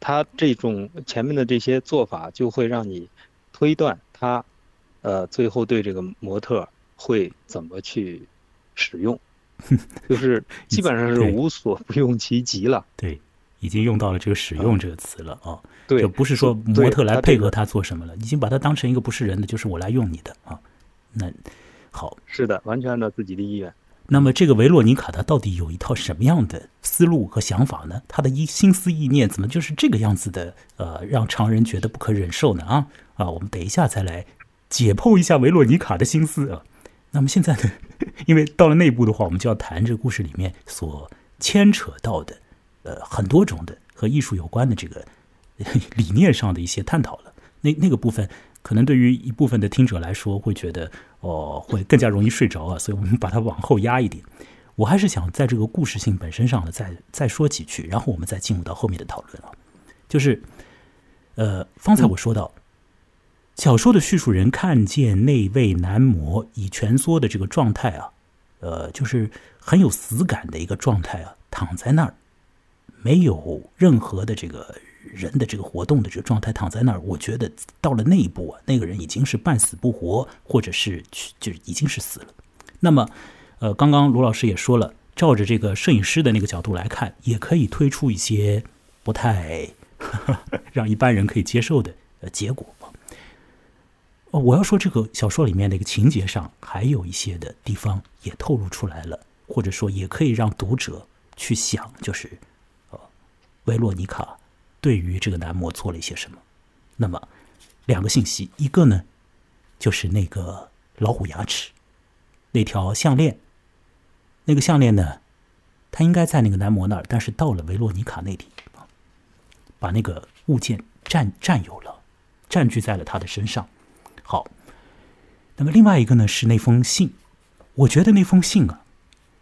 他这种前面的这些做法，就会让你推断他，呃，最后对这个模特。会怎么去使用？就是基本上是无所不用其极了。对，已经用到了这个“使用”这个词了啊。对，就不是说模特来配合他做什么了，已经把他当成一个不是人的，就是我来用你的啊。那好，是的，完全按照自己的意愿。那么这个维洛尼卡他到底有一套什么样的思路和想法呢？他的一心思意念怎么就是这个样子的？呃，让常人觉得不可忍受呢？啊啊，我们等一下再来解剖一下维洛尼卡的心思啊。那么现在呢？因为到了内部的话，我们就要谈这个故事里面所牵扯到的，呃，很多种的和艺术有关的这个理念上的一些探讨了。那那个部分，可能对于一部分的听者来说，会觉得哦，会更加容易睡着啊，所以我们把它往后压一点。我还是想在这个故事性本身上呢，再再说几句，然后我们再进入到后面的讨论啊。就是，呃，方才我说到，小说的叙述人看见那位男模以蜷缩的这个状态啊，呃，就是很有死感的一个状态啊，躺在那儿，没有任何的这个人的这个活动的这个状态躺在那儿。我觉得到了那一步啊，那个人已经是半死不活，或者是去就是已经是死了。那么。呃，刚刚罗老师也说了，照着这个摄影师的那个角度来看，也可以推出一些不太 让一般人可以接受的呃结果。我要说这个小说里面的一个情节上，还有一些的地方也透露出来了，或者说也可以让读者去想，就是呃，维洛妮卡对于这个男模做了一些什么。那么两个信息，一个呢就是那个老虎牙齿，那条项链。那个项链呢？它应该在那个男模那儿，但是到了维洛妮卡那里，把那个物件占占有了，占据在了他的身上。好，那么另外一个呢是那封信，我觉得那封信啊，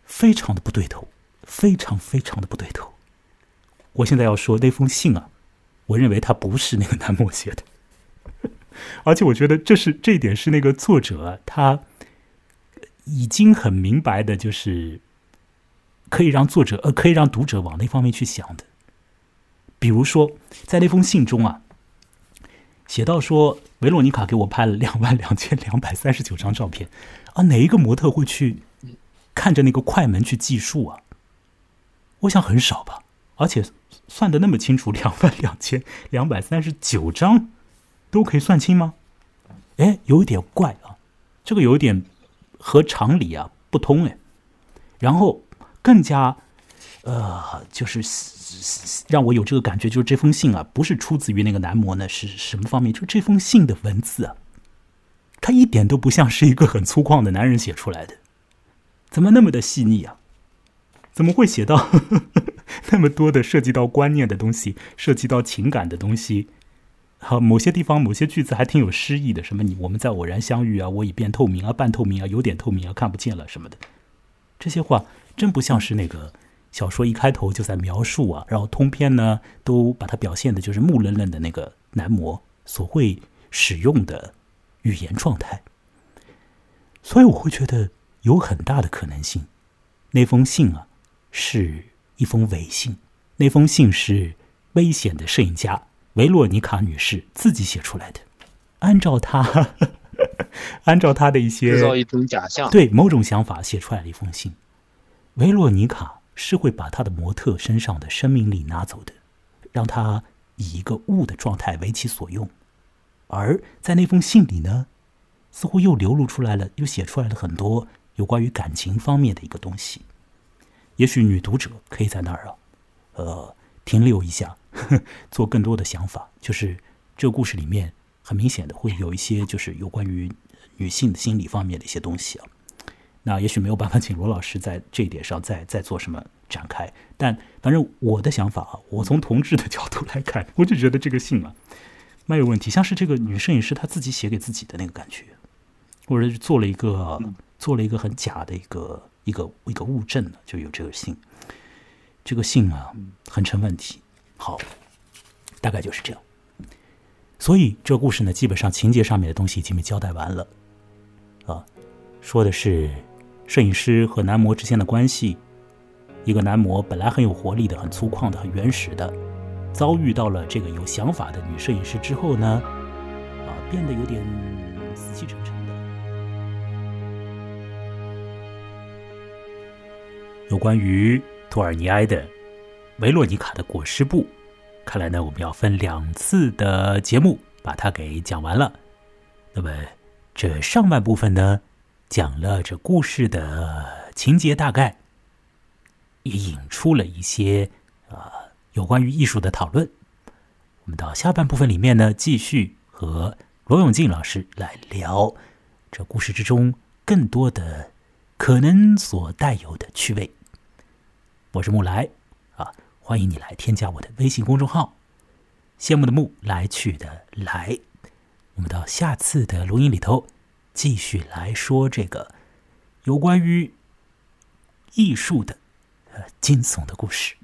非常的不对头，非常非常的不对头。我现在要说那封信啊，我认为它不是那个男模写的，而且我觉得这是这一点是那个作者他。已经很明白的，就是可以让作者呃，可以让读者往那方面去想的。比如说，在那封信中啊，写到说维罗妮卡给我拍了两万两千两百三十九张照片，啊，哪一个模特会去看着那个快门去计数啊？我想很少吧，而且算的那么清楚，两万两千两百三十九张都可以算清吗？哎，有一点怪啊，这个有一点。和常理啊不通哎，然后更加呃，就是让我有这个感觉，就是这封信啊，不是出自于那个男模呢，是什么方面？就这封信的文字啊，它一点都不像是一个很粗犷的男人写出来的，怎么那么的细腻啊？怎么会写到 那么多的涉及到观念的东西，涉及到情感的东西？好，某些地方某些句子还挺有诗意的，什么你我们在偶然相遇啊，我已变透明啊，半透明啊，有点透明啊，看不见了什么的，这些话真不像是那个小说一开头就在描述啊，然后通篇呢都把它表现的就是木愣愣的那个男模所会使用的语言状态，所以我会觉得有很大的可能性，那封信啊是一封伪信，那封信是危险的摄影家。维洛尼卡女士自己写出来的，按照她，按照她的一些制造一种假象，对某种想法写出来的一封信。维洛尼卡是会把他的模特身上的生命力拿走的，让他以一个物的状态为其所用。而在那封信里呢，似乎又流露出来了，又写出来了很多有关于感情方面的一个东西。也许女读者可以在那儿啊，呃，停留一下。做更多的想法，就是这个故事里面很明显的会有一些，就是有关于女性的心理方面的一些东西啊。那也许没有办法请罗老师在这一点上再再做什么展开，但反正我的想法啊，我从同志的角度来看，我就觉得这个信啊蛮有问题，像是这个女摄影师她自己写给自己的那个感觉，或者是做了一个做了一个很假的一个一个一个物证呢，就有这个信，这个信啊很成问题。好，大概就是这样。所以这个故事呢，基本上情节上面的东西已经被交代完了。啊，说的是摄影师和男模之间的关系。一个男模本来很有活力的、很粗犷的、很原始的，遭遇到了这个有想法的女摄影师之后呢，啊，变得有点死气沉沉的。有关于托尔尼埃的。维洛尼卡的裹尸布，看来呢，我们要分两次的节目把它给讲完了。那么这上半部分呢，讲了这故事的情节大概，也引出了一些啊有关于艺术的讨论。我们到下半部分里面呢，继续和罗永进老师来聊这故事之中更多的可能所带有的趣味。我是木来啊。欢迎你来添加我的微信公众号，羡慕的慕来去的来，我们到下次的录音里头继续来说这个有关于艺术的呃惊悚的故事。